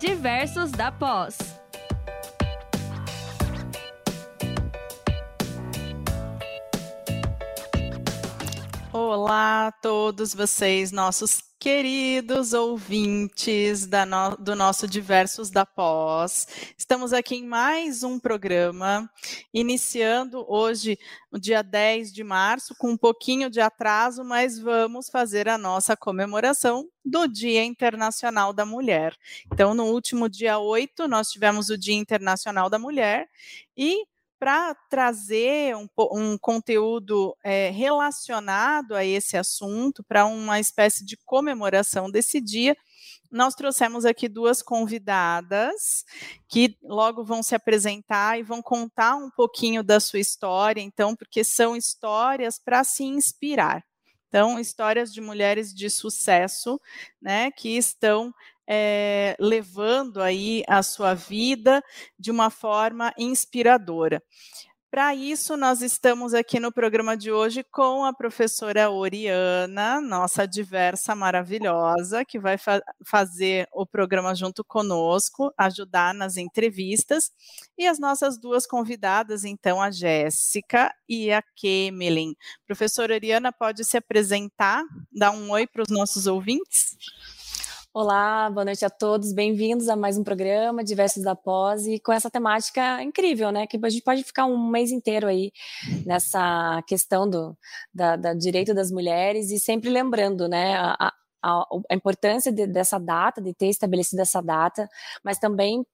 Diversos da Pós. Olá a todos vocês, nossos queridos ouvintes no, do nosso Diversos da Pós. Estamos aqui em mais um programa, iniciando hoje, o dia 10 de março, com um pouquinho de atraso, mas vamos fazer a nossa comemoração do Dia Internacional da Mulher. Então, no último dia 8, nós tivemos o Dia Internacional da Mulher e para trazer um, um conteúdo é, relacionado a esse assunto, para uma espécie de comemoração desse dia, nós trouxemos aqui duas convidadas que logo vão se apresentar e vão contar um pouquinho da sua história, então, porque são histórias para se inspirar. Então, histórias de mulheres de sucesso, né, que estão é, levando aí a sua vida de uma forma inspiradora. Para isso, nós estamos aqui no programa de hoje com a professora Oriana, nossa diversa maravilhosa, que vai fa fazer o programa junto conosco, ajudar nas entrevistas, e as nossas duas convidadas, então, a Jéssica e a Kemelin. Professora Oriana, pode se apresentar, dar um oi para os nossos ouvintes? Olá, boa noite a todos, bem-vindos a mais um programa Diversos da Pós e com essa temática incrível, né? Que a gente pode ficar um mês inteiro aí nessa questão do da, da direito das mulheres e sempre lembrando, né? A, a, a importância de, dessa data, de ter estabelecido essa data, mas também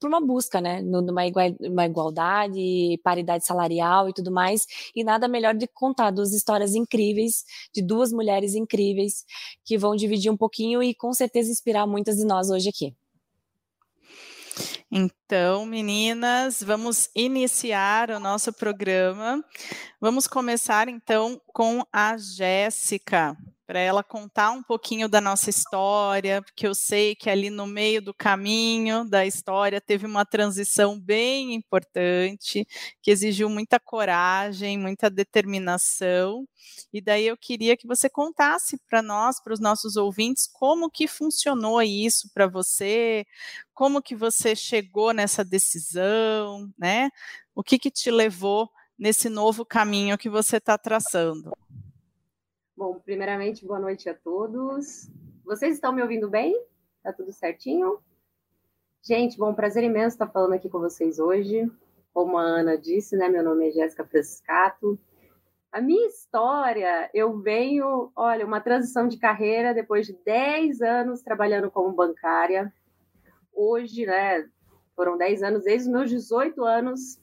por uma busca, né, numa uma igualdade, paridade salarial e tudo mais, e nada melhor de contar duas histórias incríveis de duas mulheres incríveis que vão dividir um pouquinho e com certeza inspirar muitas de nós hoje aqui. Então, meninas, vamos iniciar o nosso programa. Vamos começar então com a Jéssica para ela contar um pouquinho da nossa história, porque eu sei que ali no meio do caminho da história teve uma transição bem importante, que exigiu muita coragem, muita determinação. E daí eu queria que você contasse para nós, para os nossos ouvintes, como que funcionou isso para você, como que você chegou nessa decisão, né? O que que te levou nesse novo caminho que você está traçando? Bom, primeiramente, boa noite a todos. Vocês estão me ouvindo bem? Tá tudo certinho? Gente, bom, prazer imenso estar falando aqui com vocês hoje. Como a Ana disse, né? Meu nome é Jéssica Franciscato. A minha história, eu venho, olha, uma transição de carreira depois de 10 anos trabalhando como bancária. Hoje, né, foram 10 anos, desde os meus 18 anos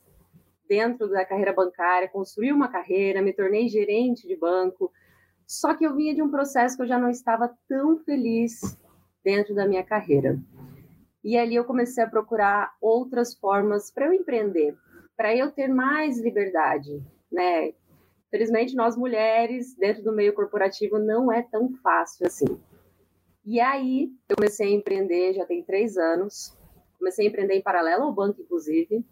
dentro da carreira bancária, construí uma carreira, me tornei gerente de banco, só que eu vinha de um processo que eu já não estava tão feliz dentro da minha carreira. E ali eu comecei a procurar outras formas para eu empreender, para eu ter mais liberdade, né? Felizmente, nós mulheres, dentro do meio corporativo, não é tão fácil assim. E aí, eu comecei a empreender, já tem três anos. Comecei a empreender em paralelo ao banco, inclusive,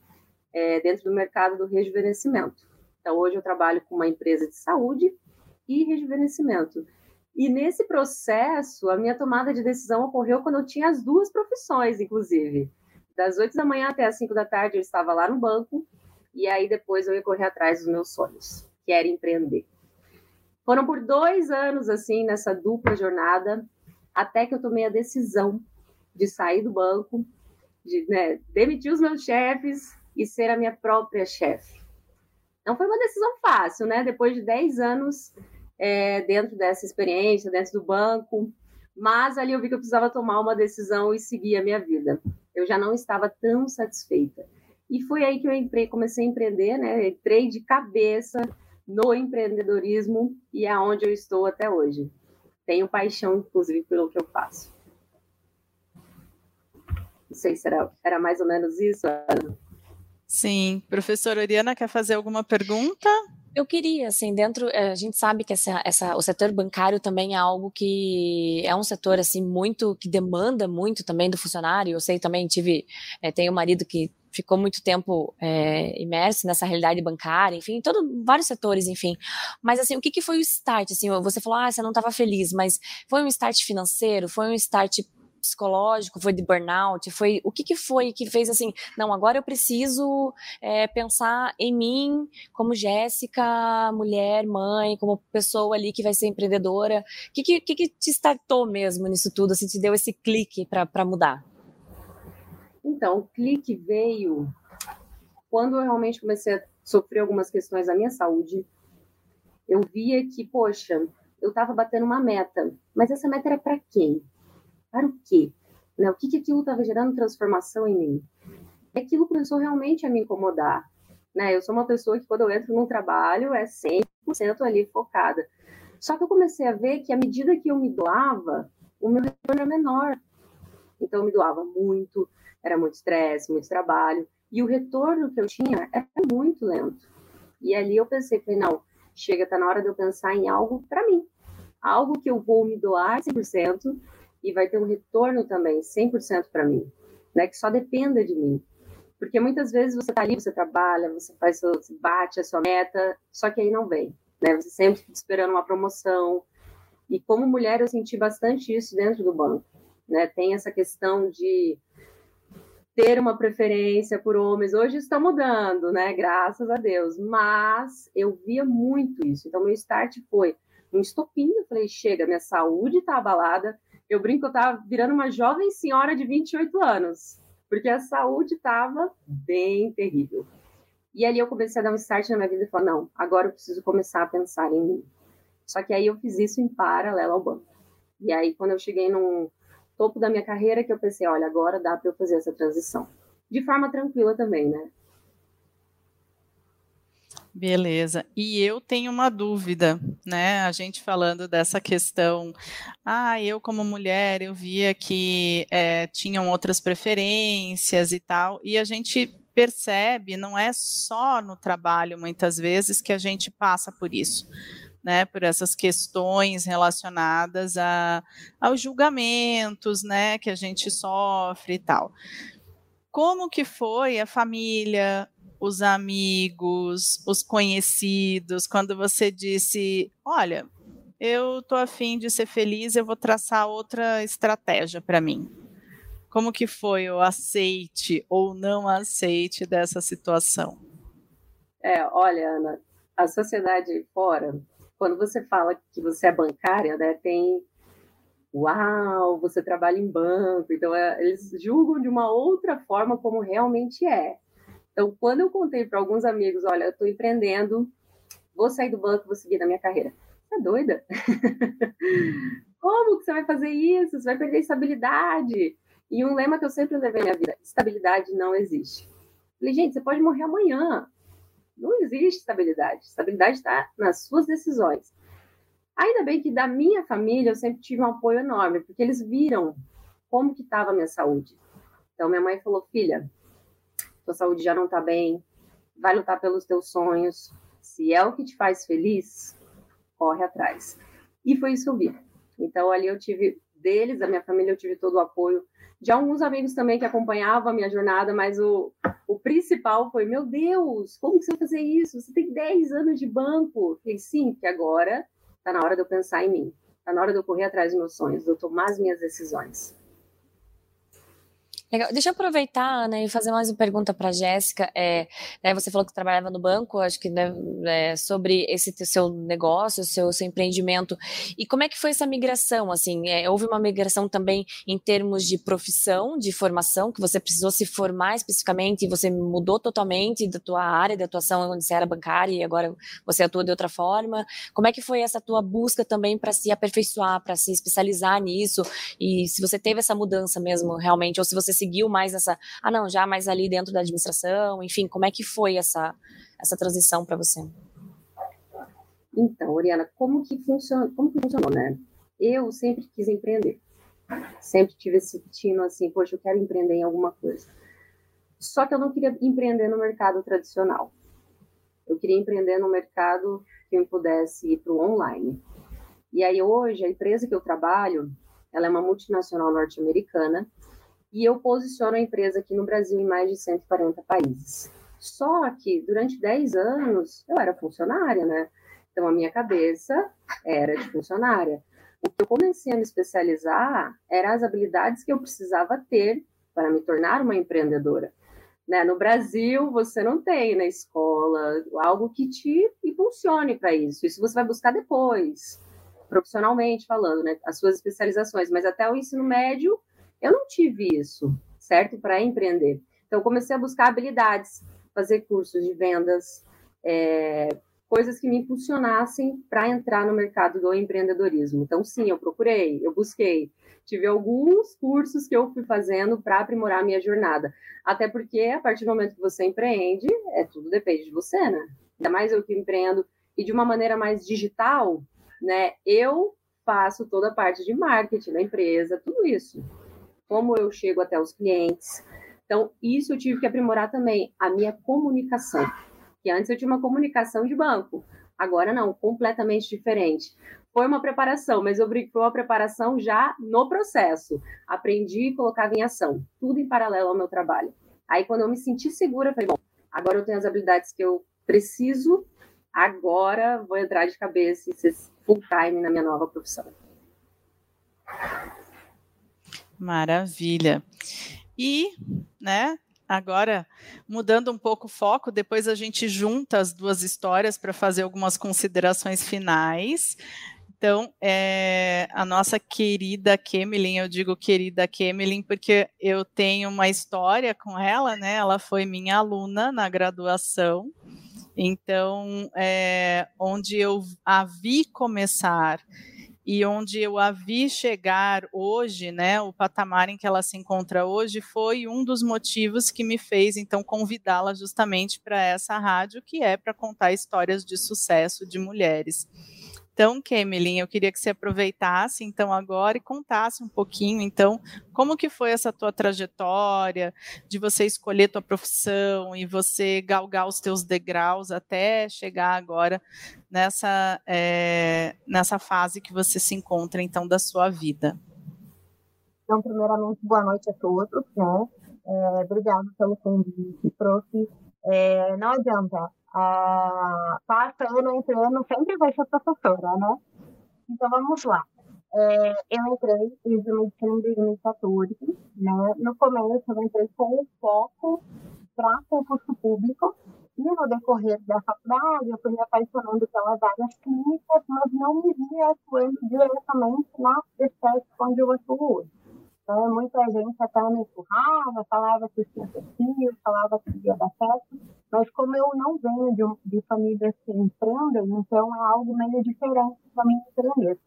é, dentro do mercado do rejuvenescimento. Então, hoje eu trabalho com uma empresa de saúde e rejuvenescimento. E nesse processo, a minha tomada de decisão ocorreu quando eu tinha as duas profissões, inclusive. Das 8 da manhã até as 5 da tarde eu estava lá no banco, e aí depois eu ia correr atrás dos meus sonhos, que era empreender. Foram por dois anos, assim, nessa dupla jornada, até que eu tomei a decisão de sair do banco, de né, demitir os meus chefes e ser a minha própria chefe. Não foi uma decisão fácil, né? Depois de 10 anos é, dentro dessa experiência, dentro do banco, mas ali eu vi que eu precisava tomar uma decisão e seguir a minha vida. Eu já não estava tão satisfeita. E foi aí que eu comecei a empreender, né? Entrei de cabeça no empreendedorismo e é onde eu estou até hoje. Tenho paixão, inclusive, pelo que eu faço. Não sei se era, era mais ou menos isso. Sim. Professora Oriana, quer fazer alguma pergunta? Eu queria, assim, dentro, eh, a gente sabe que essa, essa, o setor bancário também é algo que é um setor, assim, muito, que demanda muito também do funcionário. Eu sei também, tive, é, tenho um marido que ficou muito tempo é, imerso nessa realidade bancária, enfim, todo, vários setores, enfim. Mas, assim, o que, que foi o start? Assim, você falou, ah, você não estava feliz, mas foi um start financeiro? Foi um start psicológico, foi de burnout, foi o que, que foi que fez assim, não, agora eu preciso é, pensar em mim como Jéssica, mulher, mãe, como pessoa ali que vai ser empreendedora. O que, que, que, que te startou mesmo nisso tudo, assim, te deu esse clique para mudar? Então, o clique veio quando eu realmente comecei a sofrer algumas questões da minha saúde. Eu via que, poxa, eu estava batendo uma meta, mas essa meta era para quem? Para o quê? Né? O que, que aquilo estava gerando transformação em mim? E aquilo começou realmente a me incomodar. Né? Eu sou uma pessoa que, quando eu entro num trabalho, é 100% ali focada. Só que eu comecei a ver que, à medida que eu me doava, o meu retorno é menor. Então, eu me doava muito, era muito estresse, muito trabalho, e o retorno que eu tinha era muito lento. E ali eu pensei, falei, não, chega, tá na hora de eu pensar em algo para mim. Algo que eu vou me doar 100% e vai ter um retorno também 100% para mim, né? Que só dependa de mim. Porque muitas vezes você tá ali, você trabalha, você faz, você bate a sua meta, só que aí não vem, né? Você sempre fica esperando uma promoção. E como mulher eu senti bastante isso dentro do banco, né? Tem essa questão de ter uma preferência por homens. Hoje está mudando, né? Graças a Deus. Mas eu via muito isso. Então, meu start foi um estopim. Eu falei, chega, minha saúde está abalada. Eu brinco que eu estava virando uma jovem senhora de 28 anos, porque a saúde estava bem terrível. E ali eu comecei a dar um start na minha vida e falar, não, agora eu preciso começar a pensar em mim. Só que aí eu fiz isso em paralelo ao banco. E aí, quando eu cheguei num, topo da minha carreira que eu pensei, olha, agora dá para eu fazer essa transição. De forma tranquila também, né? Beleza. E eu tenho uma dúvida, né? A gente falando dessa questão. Ah, eu como mulher, eu via que é, tinham outras preferências e tal. E a gente percebe, não é só no trabalho, muitas vezes, que a gente passa por isso né, por essas questões relacionadas a, aos julgamentos, né, que a gente sofre e tal. Como que foi a família, os amigos, os conhecidos, quando você disse, olha, eu tô afim de ser feliz, eu vou traçar outra estratégia para mim. Como que foi o aceite ou não aceite dessa situação? É, olha, Ana, a sociedade fora quando você fala que você é bancária, né, tem uau, você trabalha em banco, então é, eles julgam de uma outra forma como realmente é. Então, quando eu contei para alguns amigos, olha, eu estou empreendendo, vou sair do banco, vou seguir na minha carreira. Você é doida? como que você vai fazer isso? Você vai perder estabilidade. E um lema que eu sempre levei na minha vida, estabilidade não existe. Falei, gente, você pode morrer amanhã. Não existe estabilidade. Estabilidade está nas suas decisões. Ainda bem que da minha família eu sempre tive um apoio enorme, porque eles viram como que estava a minha saúde. Então minha mãe falou: "Filha, tua saúde já não está bem. Vai lutar pelos teus sonhos. Se é o que te faz feliz, corre atrás". E foi isso que eu vi. Então ali eu tive deles, da minha família, eu tive todo o apoio de alguns amigos também que acompanhavam a minha jornada, mas o, o principal foi: meu Deus, como que você vai fazer isso? Você tem 10 anos de banco. Eu falei, sim, que agora está na hora de eu pensar em mim, está na hora de eu correr atrás dos meus sonhos, de eu tomar as minhas decisões. Legal. Deixa eu aproveitar, né, e fazer mais uma pergunta para a Jéssica. É, né, você falou que trabalhava no banco, acho que né, é, sobre esse seu negócio, seu, seu empreendimento. E como é que foi essa migração? Assim, é, houve uma migração também em termos de profissão, de formação, que você precisou se formar especificamente e você mudou totalmente da tua área de atuação, onde você era bancária e agora você atua de outra forma. Como é que foi essa tua busca também para se aperfeiçoar, para se especializar nisso? E se você teve essa mudança mesmo, realmente, ou se você se seguiu mais essa, ah não, já mais ali dentro da administração, enfim, como é que foi essa essa transição para você? Então, Oriana, como que funciona, como que funcionou, né? Eu sempre quis empreender. Sempre tive esse tino assim, poxa, eu quero empreender em alguma coisa. Só que eu não queria empreender no mercado tradicional. Eu queria empreender no mercado que eu pudesse ir para o online. E aí hoje a empresa que eu trabalho, ela é uma multinacional norte-americana e eu posiciono a empresa aqui no Brasil em mais de 140 países. Só que durante 10 anos eu era funcionária, né? Então a minha cabeça era de funcionária. o que eu comecei a me especializar eram as habilidades que eu precisava ter para me tornar uma empreendedora. Né? No Brasil, você não tem na escola algo que te impulsione para isso. Isso você vai buscar depois, profissionalmente falando, né? as suas especializações. Mas até o ensino médio, eu não tive isso, certo? Para empreender. Então, comecei a buscar habilidades, fazer cursos de vendas, é, coisas que me impulsionassem para entrar no mercado do empreendedorismo. Então, sim, eu procurei, eu busquei. Tive alguns cursos que eu fui fazendo para aprimorar a minha jornada. Até porque, a partir do momento que você empreende, é tudo depende de você, né? Ainda mais eu que empreendo e de uma maneira mais digital, né? Eu faço toda a parte de marketing da empresa, tudo isso. Como eu chego até os clientes. Então, isso eu tive que aprimorar também, a minha comunicação que antes eu tinha uma comunicação de banco, agora não, completamente diferente. Foi uma preparação, mas eu foi uma preparação já no processo. Aprendi e colocava em ação, tudo em paralelo ao meu trabalho. Aí, quando eu me senti segura, falei, bom, agora eu tenho as habilidades que eu preciso, agora vou entrar de cabeça e ser full time na minha nova profissão. Maravilha. E, né, Agora, mudando um pouco o foco, depois a gente junta as duas histórias para fazer algumas considerações finais. Então, é, a nossa querida Kemelin, eu digo querida Kemelin porque eu tenho uma história com ela, né? Ela foi minha aluna na graduação. Então, é, onde eu a vi começar e onde eu a vi chegar hoje, né, o patamar em que ela se encontra hoje, foi um dos motivos que me fez então convidá-la justamente para essa rádio, que é para contar histórias de sucesso de mulheres. Então, Kemelin, eu queria que você aproveitasse então agora e contasse um pouquinho, então, como que foi essa tua trajetória de você escolher tua profissão e você galgar os teus degraus até chegar agora nessa, é, nessa fase que você se encontra então da sua vida. Então, primeiramente, boa noite a todos, né? É, obrigado pelo convite, prof. É, não adianta, ah, passa ano entre ano, sempre vai ser professora, né? Então vamos lá. É, eu entrei em medicina em 2014, né? No começo eu entrei com foco para concurso público e no decorrer da faculdade eu fui me apaixonando pelas áreas clínicas, mas não me via atuando diretamente na estética onde eu atuo hoje. Então, muita gente até me empurrava, falava que tinha perfil, falava que ia dar certo, mas como eu não venho de, de famílias que empreendem, então é algo meio diferente para mim empreender.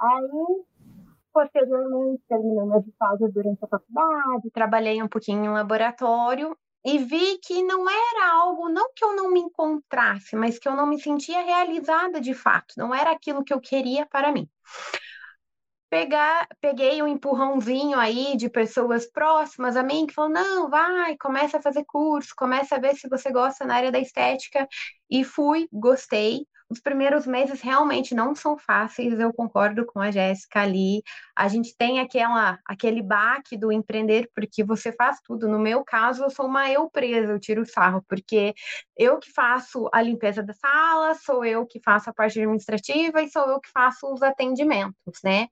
Aí, posteriormente, terminei minhas estágios durante a faculdade, trabalhei um pouquinho em laboratório e vi que não era algo, não que eu não me encontrasse, mas que eu não me sentia realizada de fato, não era aquilo que eu queria para mim pegar, peguei um empurrãozinho aí de pessoas próximas a mim que falou: não, vai, começa a fazer curso, começa a ver se você gosta na área da estética. E fui, gostei. Os primeiros meses realmente não são fáceis, eu concordo com a Jéssica ali. A gente tem aquela, aquele baque do empreender, porque você faz tudo. No meu caso, eu sou uma eu presa, eu tiro sarro, porque eu que faço a limpeza da sala, sou eu que faço a parte administrativa e sou eu que faço os atendimentos, né?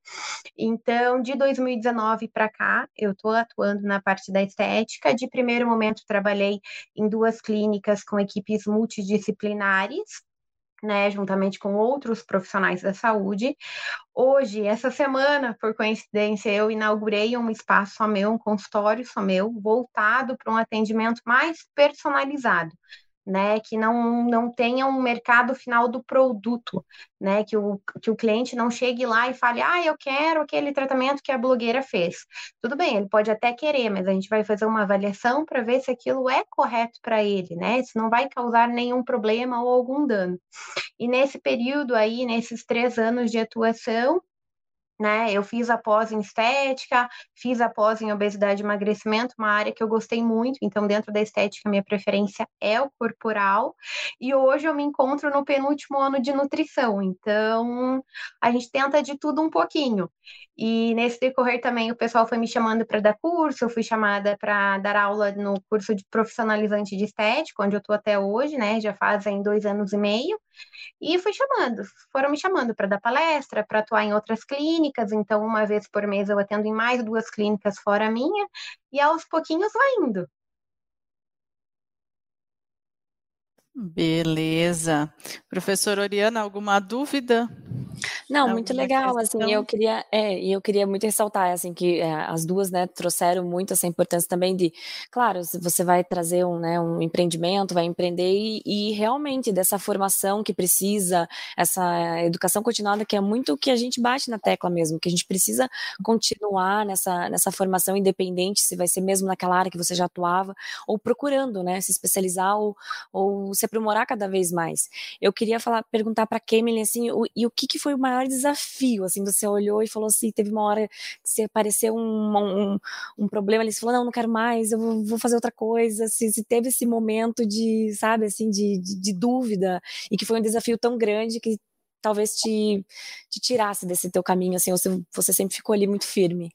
Então, de 2019 para cá, eu estou atuando na parte da estética. De primeiro momento, trabalhei em duas clínicas com equipes multidisciplinares, né, juntamente com outros profissionais da saúde. Hoje, essa semana, por coincidência, eu inaugurei um espaço só meu, um consultório só meu, voltado para um atendimento mais personalizado né, que não, não tenha um mercado final do produto, né, que o, que o cliente não chegue lá e fale, ah, eu quero aquele tratamento que a blogueira fez. Tudo bem, ele pode até querer, mas a gente vai fazer uma avaliação para ver se aquilo é correto para ele, né, se não vai causar nenhum problema ou algum dano. E nesse período aí, nesses três anos de atuação, né? Eu fiz a pós em estética, fiz a pós em obesidade e emagrecimento, uma área que eu gostei muito, então dentro da estética minha preferência é o corporal, e hoje eu me encontro no penúltimo ano de nutrição, então a gente tenta de tudo um pouquinho. E nesse decorrer também o pessoal foi me chamando para dar curso, eu fui chamada para dar aula no curso de profissionalizante de estética, onde eu estou até hoje, né? Já fazem dois anos e meio. E fui chamando, foram me chamando para dar palestra, para atuar em outras clínicas. Então, uma vez por mês eu atendo em mais duas clínicas fora a minha, e aos pouquinhos vai indo. Beleza. Professora Oriana, alguma dúvida? Não, muito legal, questão? assim, eu queria, é, eu queria muito ressaltar, assim, que é, as duas, né, trouxeram muito essa importância também de, claro, você vai trazer um, né, um empreendimento, vai empreender e, e realmente dessa formação que precisa, essa educação continuada que é muito o que a gente bate na tecla mesmo, que a gente precisa continuar nessa, nessa formação independente, se vai ser mesmo naquela área que você já atuava, ou procurando, né, se especializar ou, ou se aprimorar cada vez mais. Eu queria falar, perguntar para a Kemily, assim, o, e o que, que foi o maior desafio? Assim, você olhou e falou assim, teve uma hora que você apareceu um, um, um problema ali, você falou, não, não quero mais, eu vou, vou fazer outra coisa. Assim, se teve esse momento de, sabe, assim, de, de, de dúvida e que foi um desafio tão grande que talvez te, te tirasse desse teu caminho, assim, ou você, você sempre ficou ali muito firme?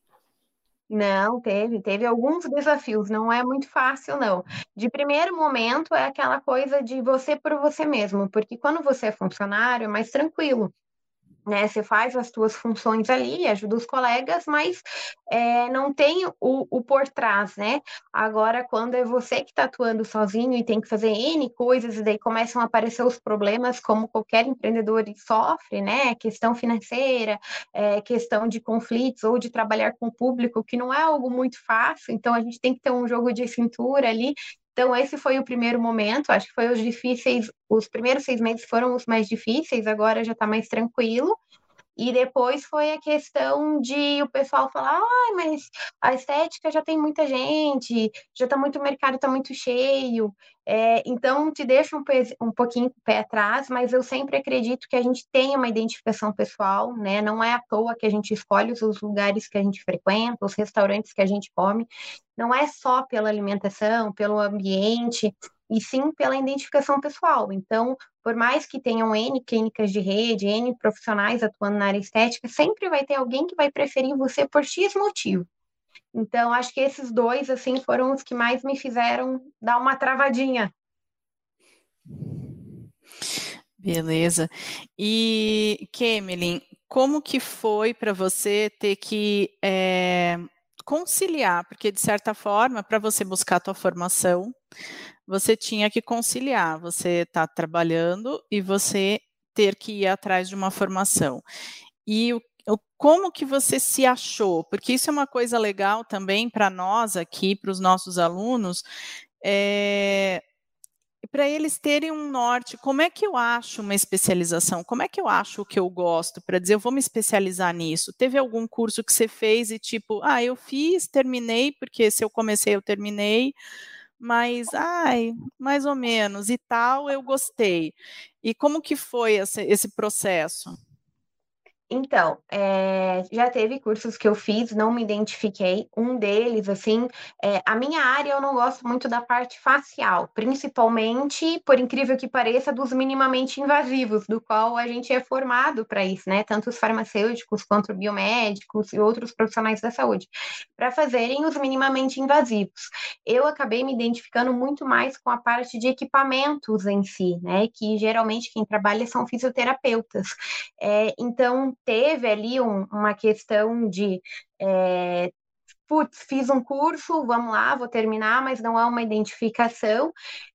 Não, teve, teve alguns desafios, não é muito fácil, não. De primeiro momento é aquela coisa de você por você mesmo, porque quando você é funcionário é mais tranquilo né? Você faz as suas funções ali, ajuda os colegas, mas é, não tem o, o, por trás, né? Agora, quando é você que está atuando sozinho e tem que fazer N coisas, e daí começam a aparecer os problemas, como qualquer empreendedor sofre, né? Questão financeira, é, questão de conflitos ou de trabalhar com o público, que não é algo muito fácil, então a gente tem que ter um jogo de cintura ali então, esse foi o primeiro momento, acho que foi os difíceis, os primeiros seis meses foram os mais difíceis, agora já está mais tranquilo. E depois foi a questão de o pessoal falar, ah, mas a estética já tem muita gente, já está muito, o mercado está muito cheio. É, então te deixa um, um pouquinho com o pé atrás, mas eu sempre acredito que a gente tem uma identificação pessoal, né? Não é à toa que a gente escolhe os lugares que a gente frequenta, os restaurantes que a gente come. Não é só pela alimentação, pelo ambiente, e sim pela identificação pessoal. Então, por mais que tenham N clínicas de rede, N profissionais atuando na área estética, sempre vai ter alguém que vai preferir você por X motivo. Então, acho que esses dois, assim, foram os que mais me fizeram dar uma travadinha. Beleza. E, Kemelin, como que foi para você ter que é, conciliar? Porque, de certa forma, para você buscar a tua formação, você tinha que conciliar, você está trabalhando e você ter que ir atrás de uma formação. E o, como que você se achou? Porque isso é uma coisa legal também para nós aqui, para os nossos alunos, é, para eles terem um norte, como é que eu acho uma especialização? Como é que eu acho o que eu gosto? Para dizer, eu vou me especializar nisso. Teve algum curso que você fez e tipo, ah, eu fiz, terminei, porque se eu comecei, eu terminei mas ai, mais ou menos e tal, eu gostei. E como que foi esse, esse processo? Então, é, já teve cursos que eu fiz, não me identifiquei. Um deles, assim, é, a minha área eu não gosto muito da parte facial, principalmente, por incrível que pareça, dos minimamente invasivos, do qual a gente é formado para isso, né? Tanto os farmacêuticos quanto biomédicos e outros profissionais da saúde, para fazerem os minimamente invasivos. Eu acabei me identificando muito mais com a parte de equipamentos em si, né? Que geralmente quem trabalha são fisioterapeutas. É, então, teve ali um, uma questão de é, putz, fiz um curso, vamos lá, vou terminar, mas não há uma identificação.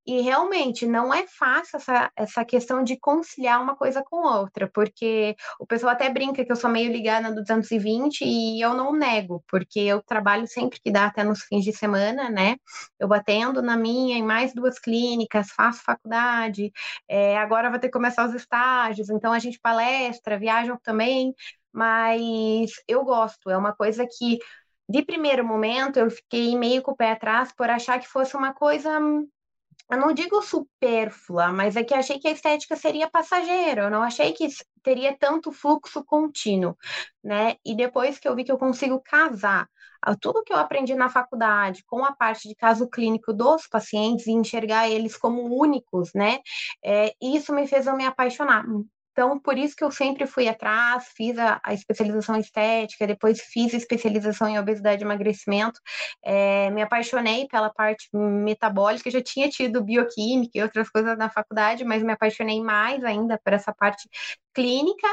E realmente não é fácil essa, essa questão de conciliar uma coisa com outra, porque o pessoal até brinca que eu sou meio ligada no 220 e eu não nego, porque eu trabalho sempre que dá, até nos fins de semana, né? Eu atendo na minha em mais duas clínicas, faço faculdade, é, agora vai ter que começar os estágios, então a gente palestra, viajam também, mas eu gosto, é uma coisa que de primeiro momento eu fiquei meio com o pé atrás por achar que fosse uma coisa eu não digo supérflua, mas é que achei que a estética seria passageira, eu não achei que teria tanto fluxo contínuo, né? E depois que eu vi que eu consigo casar tudo que eu aprendi na faculdade com a parte de caso clínico dos pacientes e enxergar eles como únicos, né? É, isso me fez eu me apaixonar. Então, por isso que eu sempre fui atrás, fiz a, a especialização em estética, depois fiz especialização em obesidade e emagrecimento. É, me apaixonei pela parte metabólica, já tinha tido bioquímica e outras coisas na faculdade, mas me apaixonei mais ainda por essa parte clínica.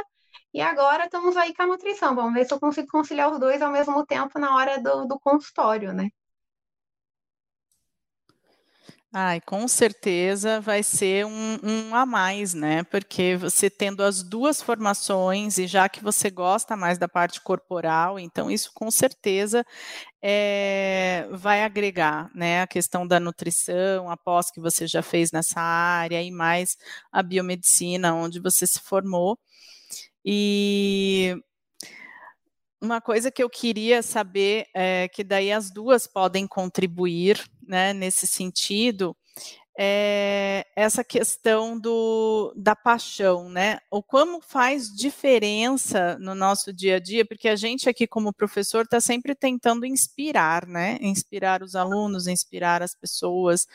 E agora estamos aí com a nutrição. Vamos ver se eu consigo conciliar os dois ao mesmo tempo na hora do, do consultório, né? Ai, com certeza vai ser um, um, a mais, né? Porque você tendo as duas formações e já que você gosta mais da parte corporal, então isso com certeza é, vai agregar, né? A questão da nutrição, após que você já fez nessa área e mais a biomedicina, onde você se formou. E uma coisa que eu queria saber é que daí as duas podem contribuir né, nesse sentido, é essa questão do, da paixão, né? O como faz diferença no nosso dia a dia, porque a gente aqui como professor está sempre tentando inspirar, né? Inspirar os alunos, inspirar as pessoas,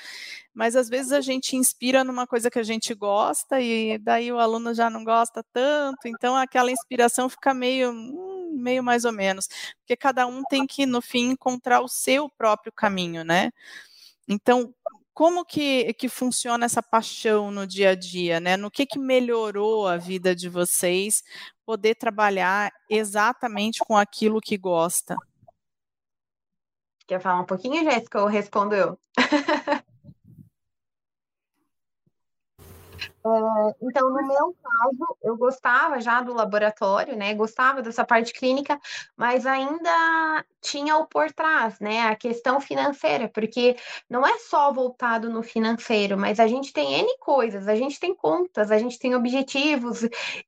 mas às vezes a gente inspira numa coisa que a gente gosta e daí o aluno já não gosta tanto, então aquela inspiração fica meio hum, meio mais ou menos, porque cada um tem que no fim encontrar o seu próprio caminho, né? Então, como que, que funciona essa paixão no dia a dia, né? No que, que melhorou a vida de vocês poder trabalhar exatamente com aquilo que gosta? Quer falar um pouquinho, Jéssica, ou respondo eu? É, então, no meu caso, eu gostava já do laboratório, né? Gostava dessa parte clínica, mas ainda tinha o por trás, né? A questão financeira, porque não é só voltado no financeiro, mas a gente tem N coisas, a gente tem contas, a gente tem objetivos,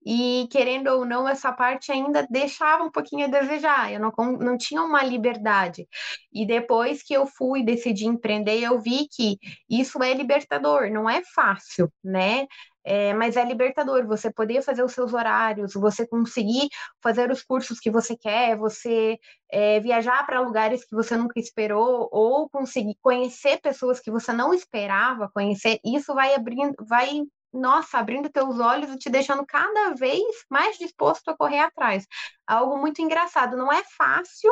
e querendo ou não, essa parte ainda deixava um pouquinho a desejar, eu não, não tinha uma liberdade. E depois que eu fui decidir empreender, eu vi que isso é libertador, não é fácil, né? É, mas é libertador você poder fazer os seus horários, você conseguir fazer os cursos que você quer, você é, viajar para lugares que você nunca esperou, ou conseguir conhecer pessoas que você não esperava conhecer, isso vai abrindo, vai, nossa, abrindo teus olhos e te deixando cada vez mais disposto a correr atrás. Algo muito engraçado, não é fácil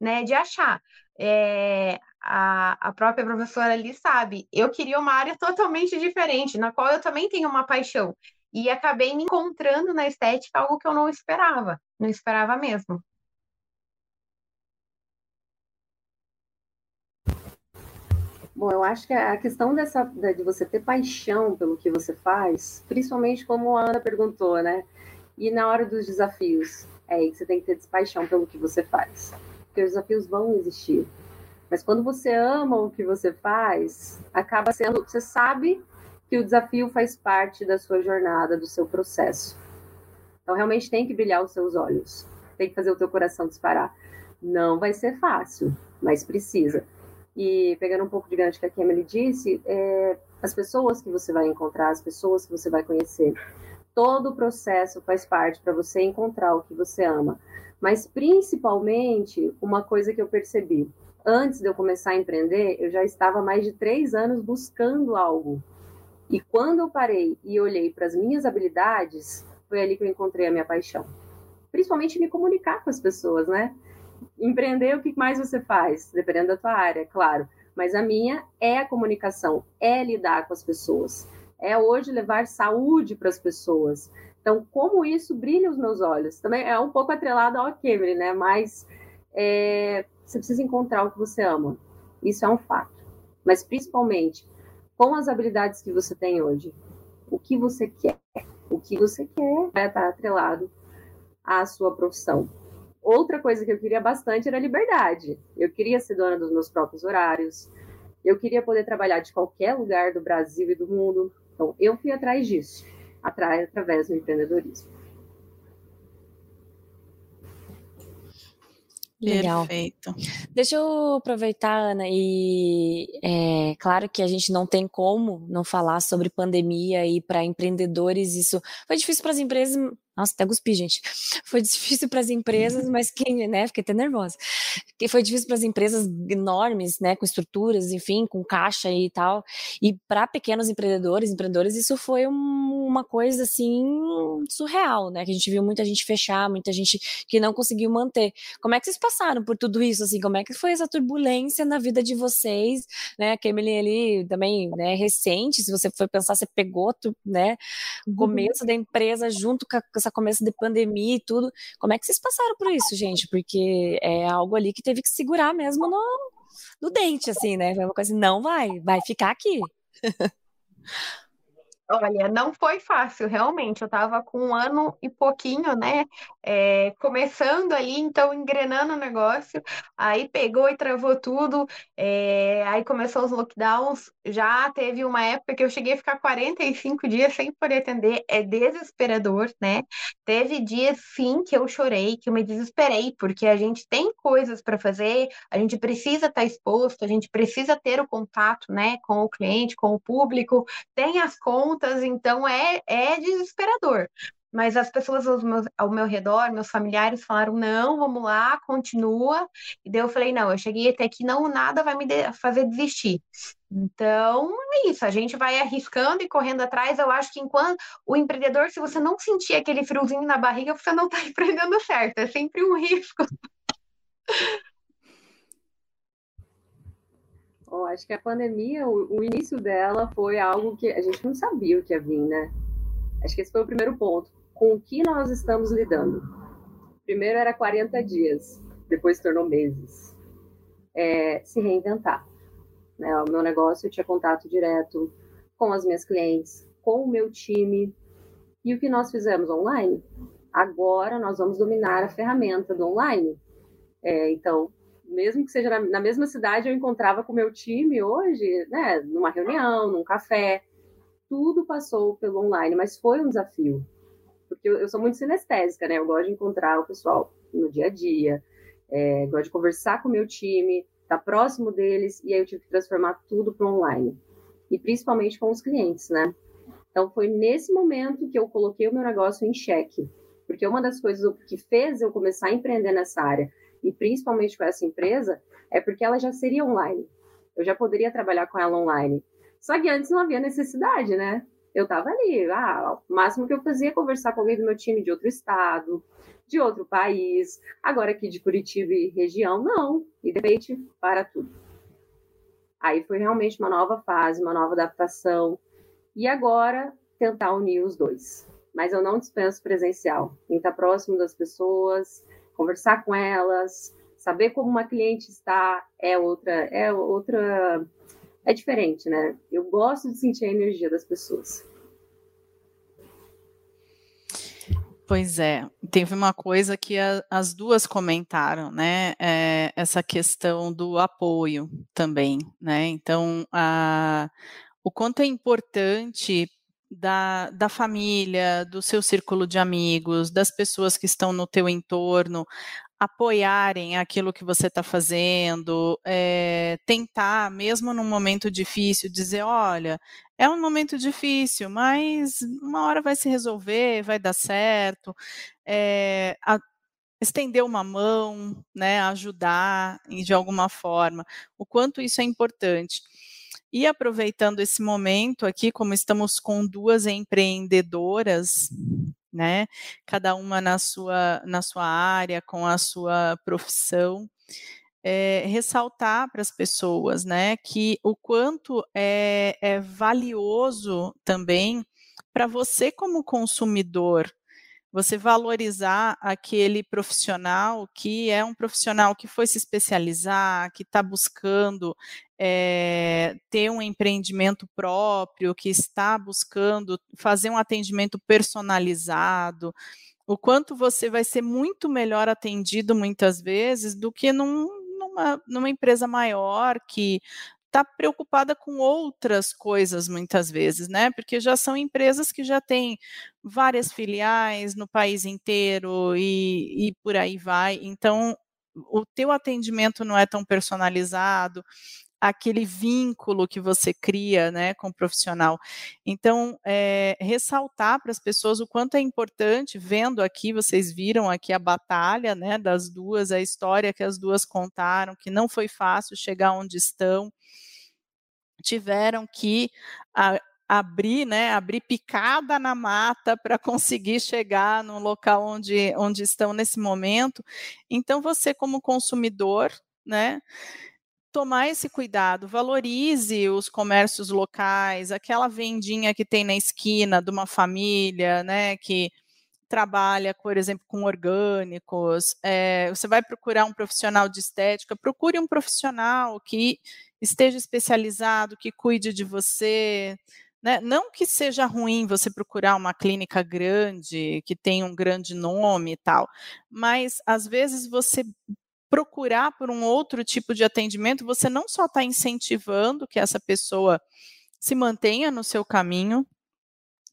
né, de achar. É, a, a própria professora ali sabe, eu queria uma área totalmente diferente, na qual eu também tenho uma paixão. E acabei me encontrando na estética algo que eu não esperava, não esperava mesmo. Bom, eu acho que a questão dessa de você ter paixão pelo que você faz, principalmente como a Ana perguntou, né? E na hora dos desafios, é aí que você tem que ter paixão pelo que você faz. Porque os desafios vão existir. Mas quando você ama o que você faz, acaba sendo. Você sabe que o desafio faz parte da sua jornada, do seu processo. Então, realmente tem que brilhar os seus olhos, tem que fazer o teu coração disparar. Não vai ser fácil, mas precisa. E pegando um pouco de gancho que a Emily disse, é, as pessoas que você vai encontrar, as pessoas que você vai conhecer, todo o processo faz parte para você encontrar o que você ama. Mas principalmente, uma coisa que eu percebi, antes de eu começar a empreender, eu já estava mais de três anos buscando algo. E quando eu parei e olhei para as minhas habilidades, foi ali que eu encontrei a minha paixão. Principalmente me comunicar com as pessoas, né? Empreender, o que mais você faz? Dependendo da tua área, claro. Mas a minha é a comunicação, é lidar com as pessoas. É hoje levar saúde para as pessoas. Então, como isso brilha os meus olhos? Também é um pouco atrelado ao Kemri, né? Mas é, você precisa encontrar o que você ama. Isso é um fato. Mas principalmente com as habilidades que você tem hoje, o que você quer? O que você quer vai estar atrelado à sua profissão. Outra coisa que eu queria bastante era liberdade. Eu queria ser dona dos meus próprios horários. Eu queria poder trabalhar de qualquer lugar do Brasil e do mundo. Então, eu fui atrás disso, através do empreendedorismo. Legal. Perfeito. Deixa eu aproveitar, Ana, e é claro que a gente não tem como não falar sobre pandemia e para empreendedores isso foi difícil para as empresas, nossa, até cuspi, gente. Foi difícil para as empresas, mas quem, né, fiquei até nervosa. Que foi difícil para as empresas enormes, né, com estruturas, enfim, com caixa e tal. E para pequenos empreendedores, empreendedores, isso foi um, uma coisa assim surreal, né, que a gente viu muita gente fechar, muita gente que não conseguiu manter. Como é que vocês passaram por tudo isso assim? Como é que foi essa turbulência na vida de vocês, né? A Emily ali também, né, recente, se você for pensar, você pegou, né, o uhum. começo da empresa junto com essa essa começo de pandemia e tudo. Como é que vocês passaram por isso, gente? Porque é algo ali que teve que segurar mesmo no, no dente, assim, né? Foi uma coisa, não vai, vai ficar aqui. Olha, não foi fácil, realmente. Eu estava com um ano e pouquinho, né? É, começando ali, então engrenando o negócio. Aí pegou e travou tudo. É, aí começou os lockdowns. Já teve uma época que eu cheguei a ficar 45 dias sem poder atender. É desesperador, né? Teve dias, sim, que eu chorei, que eu me desesperei, porque a gente tem coisas para fazer, a gente precisa estar tá exposto, a gente precisa ter o contato, né, com o cliente, com o público, tem as contas juntas, então é, é desesperador. Mas as pessoas ao meu, ao meu redor, meus familiares, falaram: não, vamos lá, continua. E daí eu falei: não, eu cheguei até aqui, não, nada vai me fazer desistir. Então, é isso, a gente vai arriscando e correndo atrás. Eu acho que enquanto o empreendedor, se você não sentir aquele friozinho na barriga, você não está empreendendo certo, é sempre um risco. Oh, acho que a pandemia, o, o, início dela foi algo que a gente não sabia o que ia vir, né? Acho que esse foi o primeiro ponto. Com o que nós estamos lidando? Primeiro era 40 dias, depois tornou meses. É, se reinventar. Né? O meu negócio eu tinha contato direto com as minhas clientes, com o meu time. E o que nós fizemos online? Agora nós vamos dominar a ferramenta do online. É, então, mesmo que seja na, na, mesma cidade, eu encontrava com o meu time hoje, né, numa reunião, num café. Tudo passou pelo online, mas foi um desafio. Porque eu, eu sou muito sinestésica, né? Eu gosto de encontrar o pessoal no dia a dia, é, gosto de conversar com o meu time, estar tá próximo deles, e aí eu tive que transformar tudo para online. E principalmente com os clientes, né? Então foi nesse momento que eu coloquei o meu negócio em xeque. Porque uma das coisas que fez eu começar a empreender nessa área e principalmente com essa empresa, é porque ela já seria online. Eu já poderia trabalhar com ela online. Só que antes não havia necessidade, né? Eu estava ali, ah, o máximo que eu fazia é conversar com alguém do meu time de outro estado, de outro país, agora aqui de Curitiba e região, não. E de repente, para tudo. Aí foi realmente uma nova fase, uma nova adaptação. E agora, tentar unir os dois. Mas eu não dispenso presencial. Em estar próximo das pessoas, conversar com elas, saber como uma cliente está é outra, é outra, é diferente, né? Eu gosto de sentir a energia das pessoas. Pois é, teve uma coisa que a, as duas comentaram, né? É, essa questão do apoio também, né? Então, a, o quanto é importante da, da família, do seu círculo de amigos, das pessoas que estão no teu entorno, apoiarem aquilo que você está fazendo, é, tentar, mesmo num momento difícil, dizer, olha, é um momento difícil, mas uma hora vai se resolver, vai dar certo. É, a, estender uma mão, né, ajudar de alguma forma, o quanto isso é importante. E aproveitando esse momento aqui, como estamos com duas empreendedoras, né, cada uma na sua, na sua área, com a sua profissão, é, ressaltar para as pessoas, né, que o quanto é, é valioso também para você como consumidor você valorizar aquele profissional que é um profissional que foi se especializar, que está buscando é, ter um empreendimento próprio, que está buscando fazer um atendimento personalizado, o quanto você vai ser muito melhor atendido muitas vezes do que num, numa, numa empresa maior que está preocupada com outras coisas muitas vezes, né? Porque já são empresas que já têm várias filiais no país inteiro e, e por aí vai. Então, o teu atendimento não é tão personalizado, aquele vínculo que você cria né, com o profissional. Então, é, ressaltar para as pessoas o quanto é importante, vendo aqui, vocês viram aqui a batalha né, das duas, a história que as duas contaram, que não foi fácil chegar onde estão, tiveram que a, abrir, né, abrir picada na mata para conseguir chegar no local onde, onde estão nesse momento. Então, você como consumidor, né, tomar esse cuidado, valorize os comércios locais, aquela vendinha que tem na esquina de uma família, né, que trabalha, por exemplo, com orgânicos, é, você vai procurar um profissional de estética, procure um profissional que esteja especializado, que cuide de você, né? Não que seja ruim você procurar uma clínica grande, que tem um grande nome e tal, mas às vezes você procurar por um outro tipo de atendimento, você não só está incentivando que essa pessoa se mantenha no seu caminho,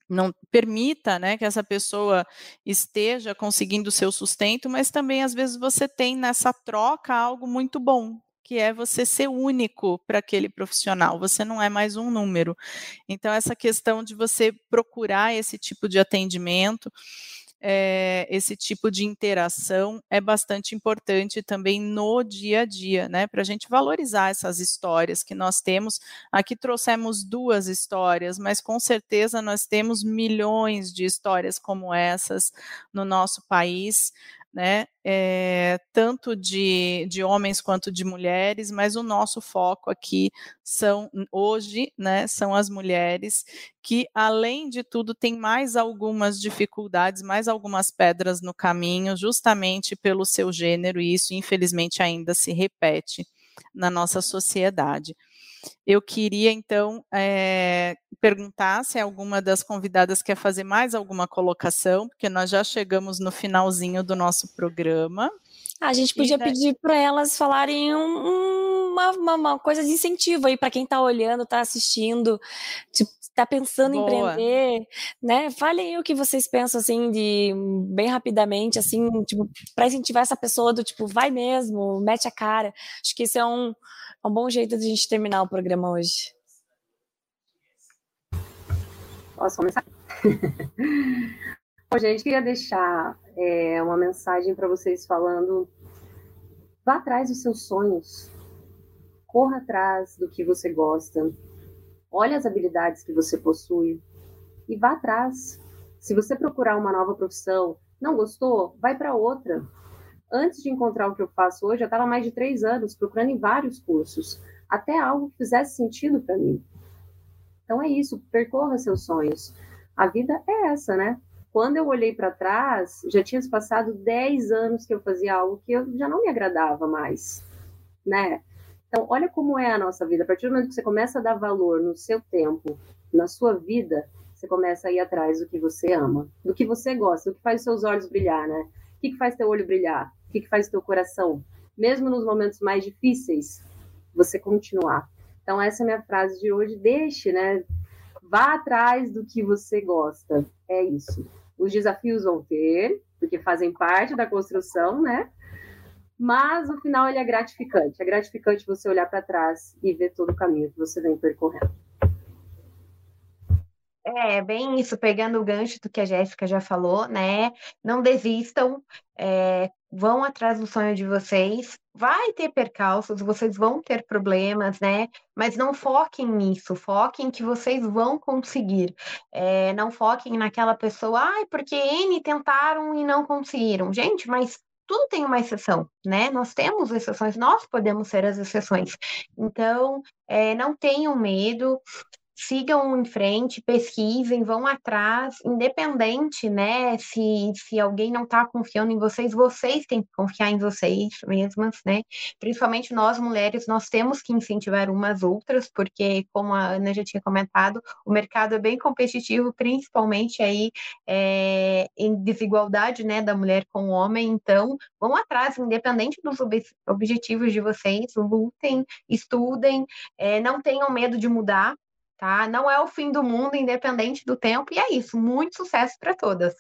não permita né, que essa pessoa esteja conseguindo o seu sustento, mas também às vezes você tem nessa troca algo muito bom, que é você ser único para aquele profissional, você não é mais um número. Então, essa questão de você procurar esse tipo de atendimento é, esse tipo de interação é bastante importante também no dia a dia, né? Para a gente valorizar essas histórias que nós temos. Aqui trouxemos duas histórias, mas com certeza nós temos milhões de histórias como essas no nosso país né, é, tanto de, de homens quanto de mulheres, mas o nosso foco aqui são, hoje, né, são as mulheres que, além de tudo, têm mais algumas dificuldades, mais algumas pedras no caminho, justamente pelo seu gênero, e isso, infelizmente, ainda se repete na nossa sociedade. Eu queria, então, é, perguntar se alguma das convidadas quer fazer mais alguma colocação, porque nós já chegamos no finalzinho do nosso programa. A gente podia daí... pedir para elas falarem um, uma, uma, uma, coisa de incentivo aí para quem está olhando, está assistindo, tipo, está pensando Boa. em empreender, né? Falem o que vocês pensam assim de bem rapidamente, assim, tipo, para incentivar essa pessoa do tipo, vai mesmo, mete a cara. Acho que isso é um, é um bom jeito de a gente terminar o programa hoje. Posso começar? Bom, gente, queria deixar é, uma mensagem para vocês falando: vá atrás dos seus sonhos, corra atrás do que você gosta, olhe as habilidades que você possui e vá atrás. Se você procurar uma nova profissão, não gostou, vai para outra. Antes de encontrar o que eu faço hoje, eu estava mais de três anos procurando em vários cursos, até algo que fizesse sentido para mim. Então é isso, percorra seus sonhos. A vida é essa, né? Quando eu olhei para trás, já tinha passado 10 anos que eu fazia algo que eu já não me agradava mais, né? Então, olha como é a nossa vida. A partir do momento que você começa a dar valor no seu tempo, na sua vida, você começa a ir atrás do que você ama, do que você gosta, do que faz seus olhos brilhar, né? O que, que faz teu olho brilhar? O que, que faz teu coração? Mesmo nos momentos mais difíceis, você continuar. Então, essa é a minha frase de hoje. Deixe, né? Vá atrás do que você gosta. É isso. Os desafios vão ter, porque fazem parte da construção, né? Mas no final ele é gratificante. É gratificante você olhar para trás e ver todo o caminho que você vem percorrendo. É, bem isso, pegando o gancho do que a Jéssica já falou, né? Não desistam, é, vão atrás do sonho de vocês. Vai ter percalços, vocês vão ter problemas, né? Mas não foquem nisso, foquem que vocês vão conseguir. É, não foquem naquela pessoa, ai, porque N tentaram e não conseguiram. Gente, mas tudo tem uma exceção, né? Nós temos exceções, nós podemos ser as exceções. Então, é, não tenham medo, sigam em frente, pesquisem, vão atrás, independente, né? Se, se alguém não está confiando em vocês, vocês têm que confiar em vocês mesmas, né? Principalmente nós mulheres, nós temos que incentivar umas outras, porque, como a Ana já tinha comentado, o mercado é bem competitivo, principalmente aí é, em desigualdade, né, da mulher com o homem. Então, vão atrás, independente dos ob objetivos de vocês, lutem, estudem, é, não tenham medo de mudar, tá? Não é o fim do mundo, independente do tempo, e é isso. Muito sucesso para todas.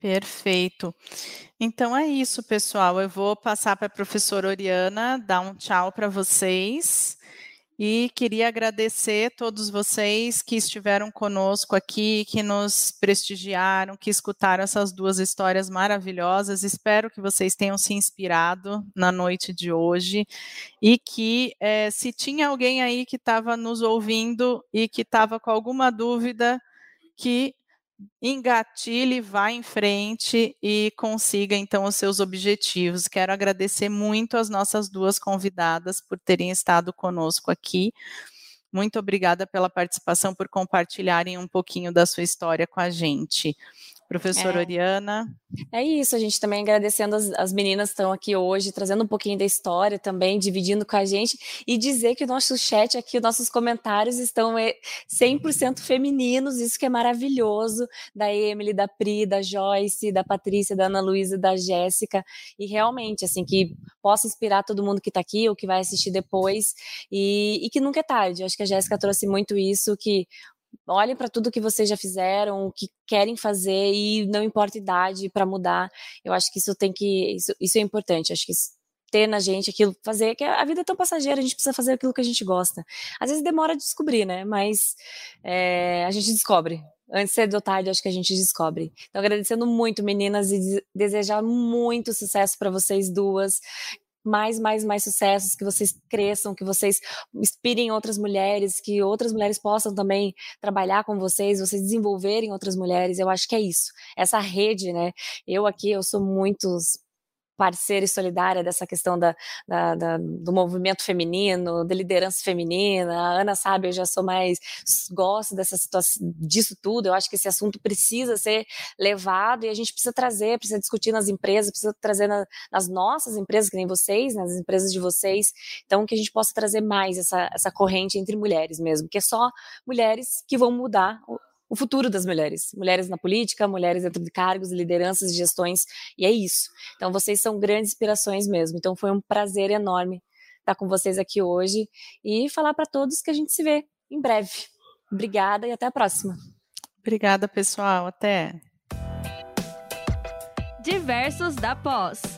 Perfeito. Então é isso, pessoal. Eu vou passar para a professora Oriana dar um tchau para vocês. E queria agradecer todos vocês que estiveram conosco aqui, que nos prestigiaram, que escutaram essas duas histórias maravilhosas. Espero que vocês tenham se inspirado na noite de hoje e que, é, se tinha alguém aí que estava nos ouvindo e que estava com alguma dúvida, que engatilhe, vá em frente e consiga então os seus objetivos. Quero agradecer muito as nossas duas convidadas por terem estado conosco aqui. Muito obrigada pela participação, por compartilharem um pouquinho da sua história com a gente. Professora é. Oriana. É isso, a gente também agradecendo as, as meninas que estão aqui hoje, trazendo um pouquinho da história também, dividindo com a gente, e dizer que o nosso chat aqui, os nossos comentários estão 100% é, femininos, isso que é maravilhoso, da Emily, da Pri, da Joyce, da Patrícia, da Ana Luísa, da Jéssica, e realmente, assim, que possa inspirar todo mundo que está aqui ou que vai assistir depois, e, e que nunca é tarde, eu acho que a Jéssica trouxe muito isso, que olhem para tudo que vocês já fizeram, o que querem fazer e não importa a idade para mudar. Eu acho que isso tem que isso, isso é importante. Acho que isso, ter na gente aquilo, fazer, que a vida é tão passageira, a gente precisa fazer aquilo que a gente gosta. Às vezes demora de descobrir, né? Mas é, a gente descobre. Antes de ou tarde, acho que a gente descobre. Então, agradecendo muito, meninas, e desejar muito sucesso para vocês duas mais, mais, mais sucessos, que vocês cresçam, que vocês inspirem outras mulheres, que outras mulheres possam também trabalhar com vocês, vocês desenvolverem outras mulheres. Eu acho que é isso. Essa rede, né? Eu aqui, eu sou muito parceira e solidária dessa questão da, da, da, do movimento feminino, da liderança feminina. A Ana sabe, eu já sou mais gosto dessa situação, disso tudo. Eu acho que esse assunto precisa ser levado e a gente precisa trazer, precisa discutir nas empresas, precisa trazer na, nas nossas empresas, que nem vocês, nas empresas de vocês. Então, que a gente possa trazer mais essa, essa corrente entre mulheres mesmo, que é só mulheres que vão mudar o futuro das mulheres. Mulheres na política, mulheres dentro de cargos, lideranças, gestões, e é isso. Então, vocês são grandes inspirações mesmo. Então, foi um prazer enorme estar com vocês aqui hoje e falar para todos que a gente se vê em breve. Obrigada e até a próxima. Obrigada, pessoal. Até. Diversos da Pós.